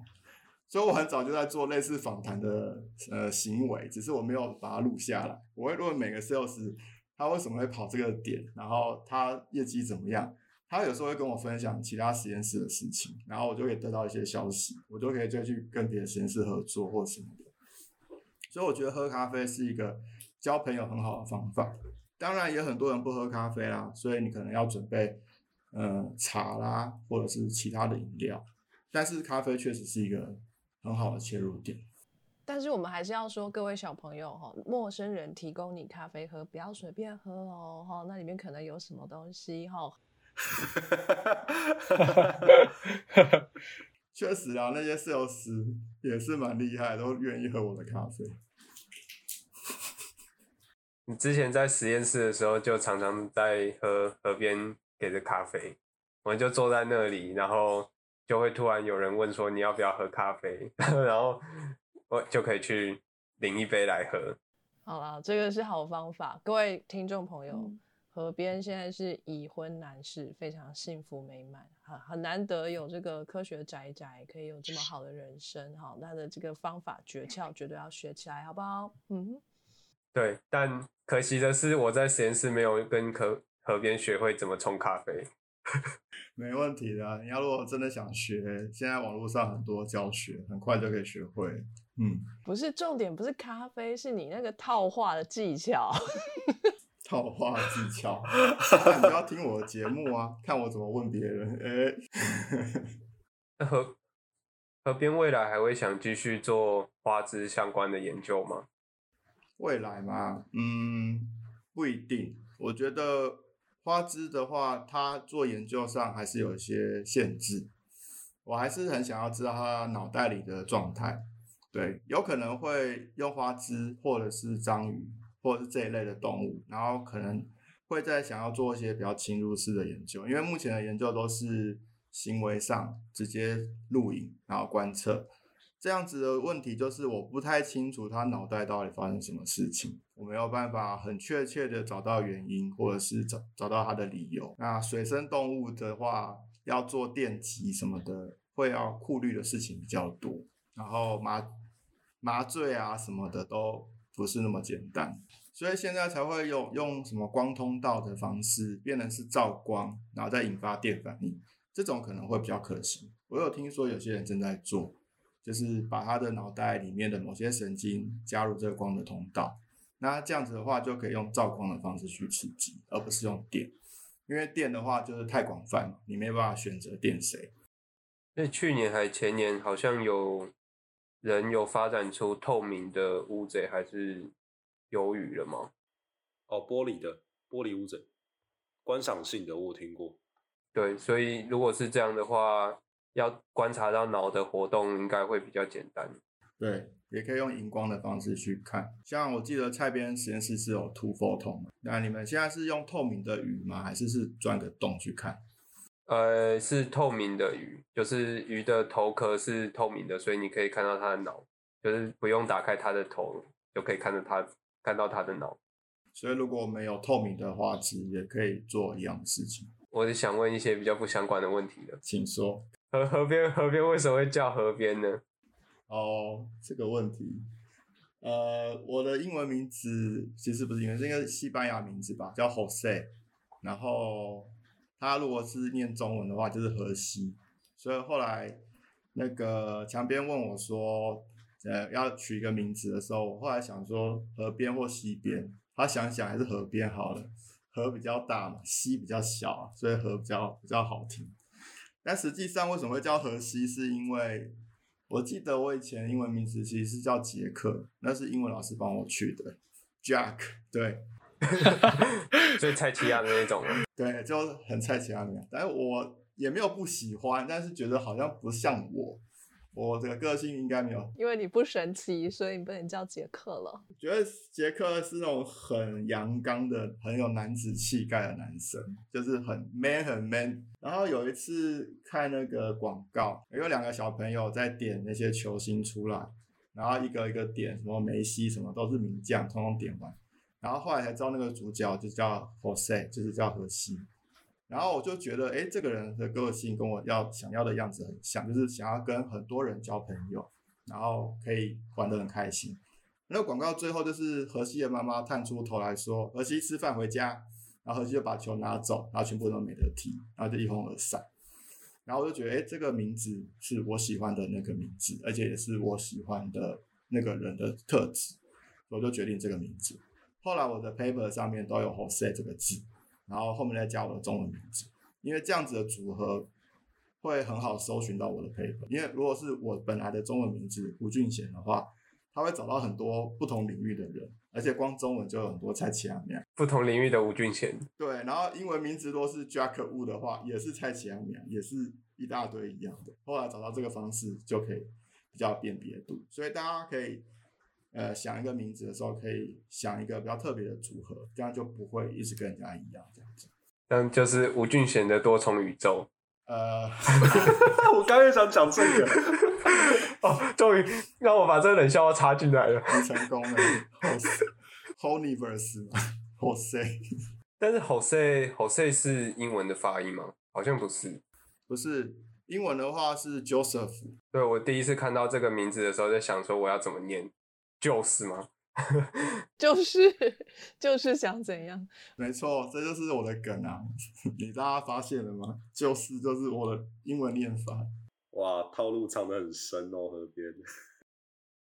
Speaker 2: 所以我很早就在做类似访谈的呃行为，只是我没有把它录下来。我会问每个 sales 他为什么会跑这个点，然后他业绩怎么样。他有时候会跟我分享其他实验室的事情，然后我就可以得到一些消息，我就可以再去跟别的实验室合作或什么。所以我觉得喝咖啡是一个交朋友很好的方法。当然，也很多人不喝咖啡啦，所以你可能要准备嗯茶啦，或者是其他的饮料。但是咖啡确实是一个很好的切入点。
Speaker 4: 但是我们还是要说，各位小朋友哈，陌生人提供你咖啡喝，不要随便喝哦哈，那里面可能有什么东西哈。[LAUGHS]
Speaker 2: 确实啊，那些 sales 也是蛮厉害，都愿意喝我的咖啡。
Speaker 1: 你之前在实验室的时候，就常常在河河边给的咖啡，我们就坐在那里，然后就会突然有人问说你要不要喝咖啡，[LAUGHS] 然后我就可以去领一杯来喝。
Speaker 4: 好啦，这个是好方法，各位听众朋友。河边现在是已婚男士，非常幸福美满，很很难得有这个科学宅宅可以有这么好的人生，哈，他的这个方法诀窍绝对要学起来，好不好？嗯，
Speaker 1: 对，但可惜的是我在实验室没有跟河河边学会怎么冲咖啡。[LAUGHS]
Speaker 2: 没问题的，你要如果真的想学，现在网络上很多教学，很快就可以学会。嗯，
Speaker 4: 不是重点，不是咖啡，是你那个套话的技巧。[LAUGHS]
Speaker 2: 套话技巧，你要听我的节目啊，看我怎么问别人。
Speaker 1: 哎，[LAUGHS] 河河边未来还会想继续做花枝相关的研究吗？
Speaker 2: 未来嘛，嗯，不一定。我觉得花枝的话，它做研究上还是有一些限制。我还是很想要知道它脑袋里的状态。对，有可能会用花枝或者是章鱼。或者是这一类的动物，然后可能会在想要做一些比较侵入式的研究，因为目前的研究都是行为上直接录影，然后观测这样子的问题，就是我不太清楚他脑袋到底发生什么事情，我没有办法很确切的找到原因，或者是找找到他的理由。那水生动物的话，要做电击什么的，会要顾虑的事情比较多，然后麻麻醉啊什么的都。不是那么简单，所以现在才会用用什么光通道的方式，变成是照光，然后再引发电反应，这种可能会比较可行。我有听说有些人正在做，就是把他的脑袋里面的某些神经加入这个光的通道，那这样子的话就可以用照光的方式去刺激，而不是用电，因为电的话就是太广泛，你没办法选择电谁。
Speaker 1: 那去年还前年好像有。人有发展出透明的乌贼还是鱿鱼了吗？
Speaker 5: 哦，玻璃的玻璃乌贼，观赏性的我听过。
Speaker 1: 对，所以如果是这样的话，要观察到脑的活动，应该会比较简单。
Speaker 2: 对，也可以用荧光的方式去看。像我记得蔡边实验室是有涂 photon，那你们现在是用透明的鱼吗？还是是钻个洞去看？
Speaker 1: 呃，是透明的鱼，就是鱼的头壳是透明的，所以你可以看到它的脑，就是不用打开它的头就可以看到它，看到它的脑。
Speaker 2: 所以如果没有透明的话，其实，也可以做一样的事情。
Speaker 1: 我是想问一些比较不相关的问题的，
Speaker 2: 请说。
Speaker 1: 河河边河边为什么会叫河边呢？
Speaker 2: 哦，这个问题，呃，我的英文名字其实不是英文，是应该是西班牙名字吧，叫 Jose，然后。他如果是念中文的话，就是河西，所以后来那个墙边问我说，呃，要取一个名字的时候，我后来想说河边或西边，他想想还是河边好了，河比较大嘛，西比较小，所以河比较比较好听。但实际上为什么会叫荷西，是因为我记得我以前英文名字其实是叫杰克，那是英文老师帮我取的，Jack，对。[LAUGHS]
Speaker 1: 所以菜奇亚的那种，[LAUGHS]
Speaker 2: 对，就很菜奇亚那样。但是我也没有不喜欢，但是觉得好像不像我，我这个个性应该没有。
Speaker 4: 因为你不神奇，所以你不能叫杰克了。
Speaker 2: 觉得杰克是那种很阳刚的、很有男子气概的男生，就是很 man 很 man。然后有一次看那个广告，有两个小朋友在点那些球星出来，然后一个一个点，什么梅西什么都是名将，通通点完。然后后来才知道那个主角就叫 Jose，就是叫荷西。然后我就觉得，哎，这个人的个性跟我要想要的样子很像，就是想要跟很多人交朋友，然后可以玩得很开心。那广告最后就是荷西的妈妈探出头来说：“荷西吃饭回家。”然后荷西就把球拿走，然后全部都没得踢，然后就一哄而散。然后我就觉得，哎，这个名字是我喜欢的那个名字，而且也是我喜欢的那个人的特质，我就决定这个名字。后来我的 paper 上面都有 Jose 这个字，然后后面再加我的中文名字，因为这样子的组合会很好搜寻到我的 paper。因为如果是我本来的中文名字吴俊贤的话，他会找到很多不同领域的人，而且光中文就有很多蔡奇亚苗。
Speaker 1: 不同领域的吴俊贤。
Speaker 2: 对，然后英文名字都是 Jack Wu 的话，也是蔡奇亚苗，也是一大堆一样的。后来找到这个方式就可以比较辨别度，所以大家可以。呃，想一个名字的时候，可以想一个比较特别的组合，这样就不会一直跟人家一样这样子。
Speaker 1: 嗯，就是吴俊贤的多重宇宙。
Speaker 2: 呃，[LAUGHS]
Speaker 5: 我刚也想讲这个。
Speaker 1: 哦，终于让我把这个冷笑话插进来了，[LAUGHS]
Speaker 2: 成功了。Whole Universe，Whole。
Speaker 1: 但是 Jose Jose 是英文的发音吗？好像不是。
Speaker 2: 不是英文的话是 Joseph，
Speaker 1: 对我第一次看到这个名字的时候，在想说我要怎么念，就是吗？[LAUGHS]
Speaker 4: 就是 [LAUGHS] 就是想怎样？
Speaker 2: 没错，这就是我的梗啊！[LAUGHS] 你大家发现了吗？就是就是我的英文念法。
Speaker 5: 哇，套路藏得很深哦，河边。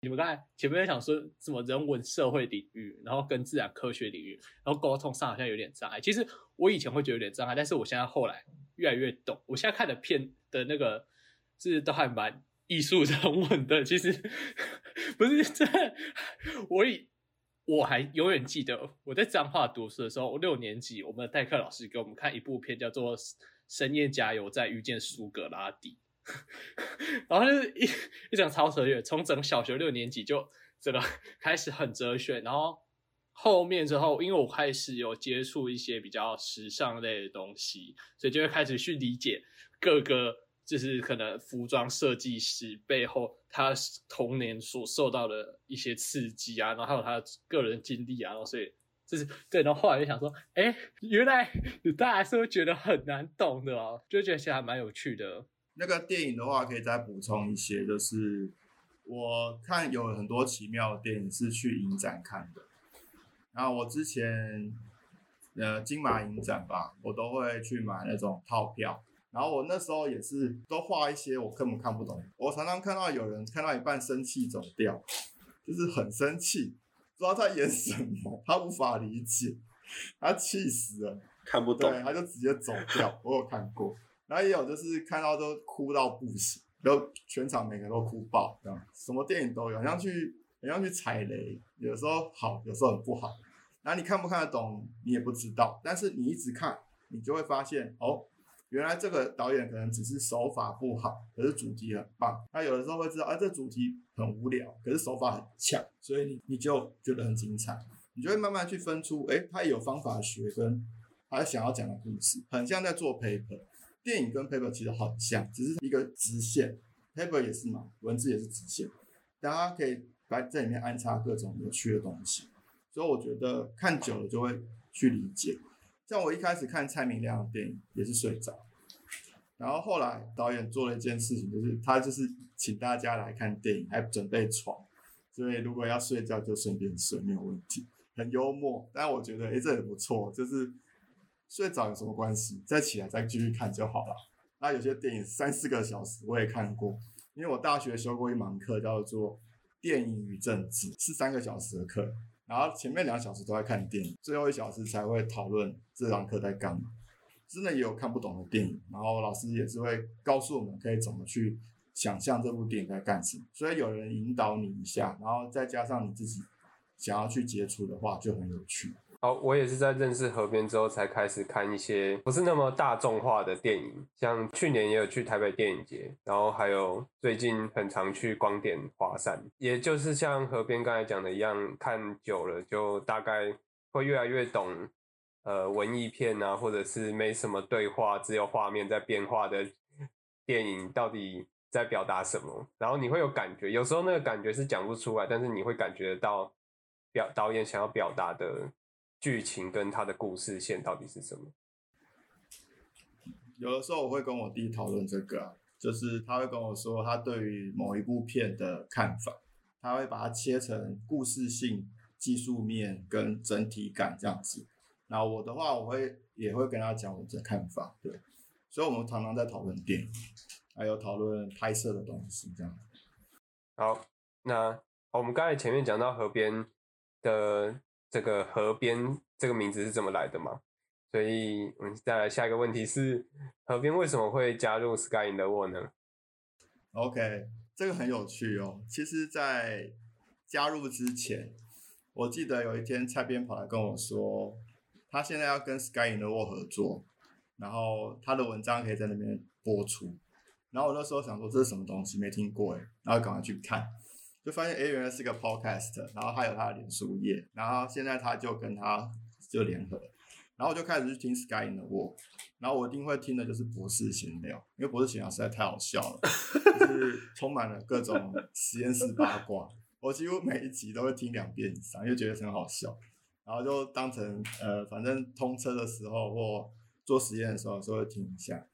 Speaker 3: 你们刚才前面在想说什么人文社会领域，然后跟自然科学领域，然后沟通上好像有点障碍。其实我以前会觉得有点障碍，但是我现在后来越来越懂。我现在看的片的那个是都还蛮艺术人文的。其实不是这，我以我还永远记得我在彰化读书的时候，六年级我们的代课老师给我们看一部片，叫做《深夜加油站遇见苏格拉底》。然后就是一一整超哲学，从整小学六年级就这个开始很哲学，然后后面之后，因为我开始有接触一些比较时尚类的东西，所以就会开始去理解各个就是可能服装设计师背后他童年所受到的一些刺激啊，然后还有他个人经历啊，然后所以就是对，然后后来就想说，哎，原来大家是会觉得很难懂的哦，就觉得其实还蛮有趣的。
Speaker 2: 那个电影的话，可以再补充一些，就是我看有很多奇妙的电影是去影展看的。然后我之前呃金马影展吧，我都会去买那种套票。然后我那时候也是都画一些我根本看不懂。我常常看到有人看到一半生气走掉，就是很生气，不知道在演什么，他无法理解，他气死了，
Speaker 5: 看不懂，
Speaker 2: 对，他就直接走掉。我有看过。然后也有就是看到都哭到不行，然后全场每个人都哭爆，这样什么电影都有，好像去好像去踩雷，有时候好，有时候很不好。然后你看不看得懂，你也不知道，但是你一直看，你就会发现哦，原来这个导演可能只是手法不好，可是主题很棒。那有的时候会知道，啊，这主题很无聊，可是手法很强，所以你你就觉得很精彩，你就会慢慢去分出，哎，他有方法学，跟他想要讲的故事，很像在做 paper。电影跟 paper 其实很像，只是一个直线，paper 也是嘛，文字也是直线，大家可以在这里面安插各种有趣的东西，所以我觉得看久了就会去理解。像我一开始看蔡明亮的电影也是睡着，然后后来导演做了一件事情，就是他就是请大家来看电影，还准备床，所以如果要睡觉就顺便睡没有问题，很幽默。但我觉得哎这也不错，就是。睡着有什么关系？再起来再继续看就好了。那有些电影三四个小时我也看过，因为我大学修过一门课叫做电影与政治，是三个小时的课，然后前面两小时都在看电影，最后一小时才会讨论这堂课在干嘛。真的也有看不懂的电影，然后老师也是会告诉我们可以怎么去想象这部电影在干什么。所以有人引导你一下，然后再加上你自己想要去接触的话，就很有趣。
Speaker 1: 哦，我也是在认识河边之后才开始看一些不是那么大众化的电影，像去年也有去台北电影节，然后还有最近很常去光点华山，也就是像河边刚才讲的一样，看久了就大概会越来越懂，呃，文艺片啊，或者是没什么对话，只有画面在变化的电影到底在表达什么，然后你会有感觉，有时候那个感觉是讲不出来，但是你会感觉到表导演想要表达的。剧情跟他的故事线到底是什么？
Speaker 2: 有的时候我会跟我弟讨论这个，就是他会跟我说他对于某一部片的看法，他会把它切成故事性、技术面跟整体感这样子。那我的话，我会也会跟他讲我的看法，对。所以我们常常在讨论电影，还有讨论拍摄的东西这样。
Speaker 1: 好，那我们刚才前面讲到河边的。这个河边这个名字是怎么来的嘛？所以我们再来下一个问题是：河边为什么会加入 Sky in the World 呢
Speaker 2: ？OK，这个很有趣哦。其实，在加入之前，我记得有一天蔡编跑来跟我说，他现在要跟 Sky in the World 合作，然后他的文章可以在那边播出。然后我那时候想说这是什么东西，没听过哎，然后赶快去看。就发现哎，原来是个 podcast，然后还有他的脸书页，然后现在他就跟他就联合，然后我就开始去听 Sky in the World，然后我一定会听的就是博士闲聊，因为博士闲聊实在太好笑了，[LAUGHS] 就是充满了各种实验室八卦，我几乎每一集都会听两遍以上，因为觉得很好笑。然后就当成呃，反正通车的时候或做实验的时候，稍微听一下，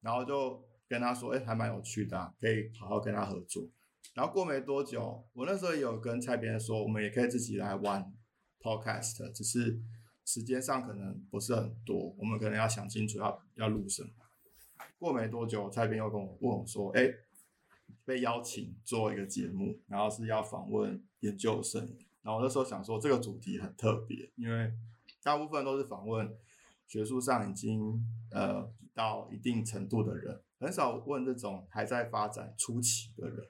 Speaker 2: 然后就跟他说，哎，还蛮有趣的、啊，可以好好跟他合作。然后过没多久，我那时候也有跟蔡编说，我们也可以自己来玩 podcast，只是时间上可能不是很多，我们可能要想清楚要要录什么。过没多久，蔡编又跟我问我说，哎，被邀请做一个节目，然后是要访问研究生。然后我那时候想说，这个主题很特别，因为大部分都是访问学术上已经呃到一定程度的人，很少问这种还在发展初期的人。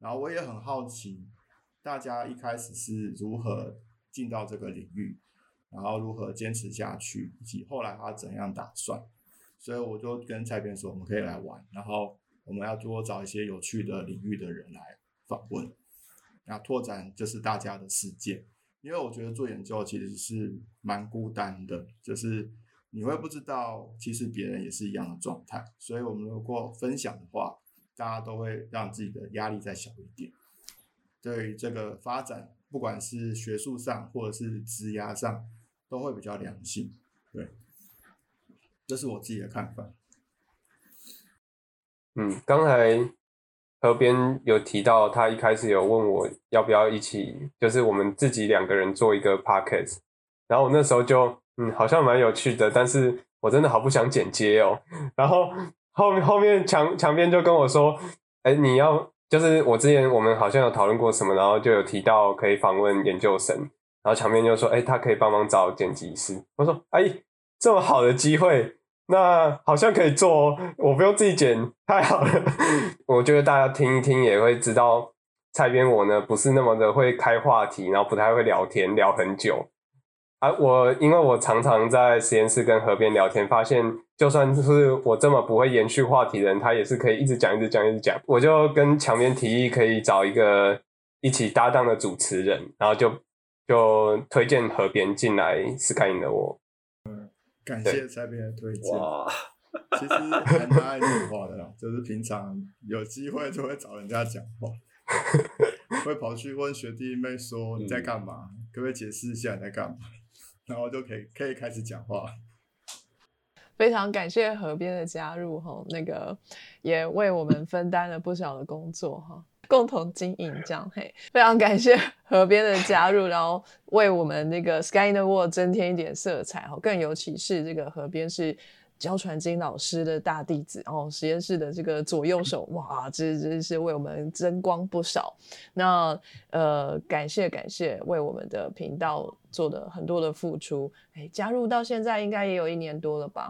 Speaker 2: 然后我也很好奇，大家一开始是如何进到这个领域，然后如何坚持下去，以及后来他怎样打算。所以我就跟蔡编说，我们可以来玩，然后我们要多找一些有趣的领域的人来访问。那拓展就是大家的世界，因为我觉得做研究其实是蛮孤单的，就是你会不知道，其实别人也是一样的状态。所以，我们如果分享的话，大家都会让自己的压力再小一点。对于这个发展，不管是学术上或者是职涯上，都会比较良性。对，这是我自己的看法。
Speaker 1: 嗯，刚才河边有提到，他一开始有问我要不要一起，就是我们自己两个人做一个 podcast，然后我那时候就嗯，好像蛮有趣的，但是我真的好不想剪接哦。然后后面后面墙墙边就跟我说，哎，你要就是我之前我们好像有讨论过什么，然后就有提到可以访问研究生，然后墙边就说，哎，他可以帮忙找剪辑师。我说，哎，这么好的机会。那好像可以做哦，我不用自己剪，太好了。[LAUGHS] 我觉得大家听一听也会知道，蔡边我呢不是那么的会开话题，然后不太会聊天，聊很久。啊，我因为我常常在实验室跟河边聊天，发现就算是我这么不会延续话题的人，他也是可以一直讲、一直讲、一直讲。我就跟墙边提议，可以找一个一起搭档的主持人，然后就就推荐河边进来 Sky 的我。
Speaker 2: 嗯感谢蔡边的推荐。其实还蛮爱讲话的啦，就是平常有机会就会找人家讲话，[LAUGHS] 会跑去问学弟妹说你在干嘛，可不可以解释一下你在干嘛，然后就可以可以开始讲话。
Speaker 4: 非常感谢河边的加入哈，那个也为我们分担了不少的工作哈。共同经营这样嘿，非常感谢河边的加入，然后为我们那个 Sky in the World 增添一点色彩哈。更尤其是这个河边是焦传金老师的大弟子，然后实验室的这个左右手，哇，这真是为我们增光不少。那呃，感谢感谢为我们的频道做的很多的付出，哎，加入到现在应该也有一年多了吧？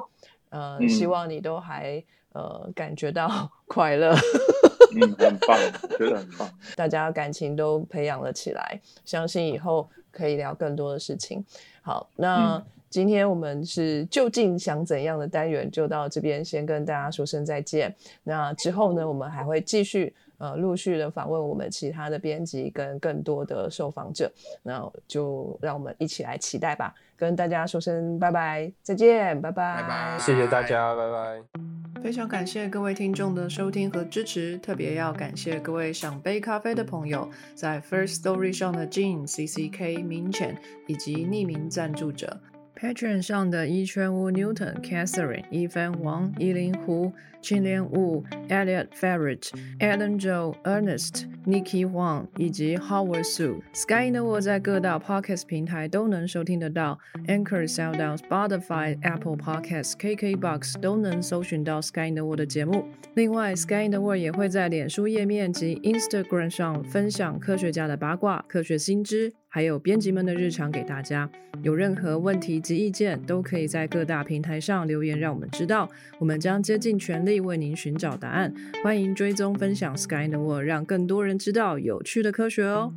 Speaker 4: 呃，希望你都还呃感觉到 [LAUGHS] 快乐。
Speaker 6: 嗯，很棒，觉得很棒。[LAUGHS]
Speaker 4: 大家感情都培养了起来，相信以后可以聊更多的事情。好，那今天我们是究竟想怎样的单元就到这边，先跟大家说声再见。那之后呢，我们还会继续呃陆续的访问我们其他的编辑跟更多的受访者，那就让我们一起来期待吧。跟大家说声拜拜，再见，拜拜，
Speaker 2: 拜拜，
Speaker 1: 谢谢大家，拜拜。
Speaker 4: 非常感谢各位听众的收听和支持，特别要感谢各位想杯咖啡的朋友，在 First Story 上的 Jean、CCK、明浅以及匿名赞助者。Patron 上的一圈屋 Newton、Catherine、一帆王、依林胡、青莲雾、Elliot Ferret、Alan Joe、Ernest、Nikki Huang 以及 Howard Su。Sky in the World 在各大 Podcast 平台都能收听得到，Anchor、SoundOn、Spotify、Apple Podcasts、KKBox 都能搜寻到 Sky in the World 的节目。另外，Sky in the World 也会在脸书页面及 Instagram 上分享科学家的八卦、科学新知。还有编辑们的日常给大家，有任何问题及意见，都可以在各大平台上留言，让我们知道，我们将竭尽全力为您寻找答案。欢迎追踪分享 Sky in the World，让更多人知道有趣的科学哦。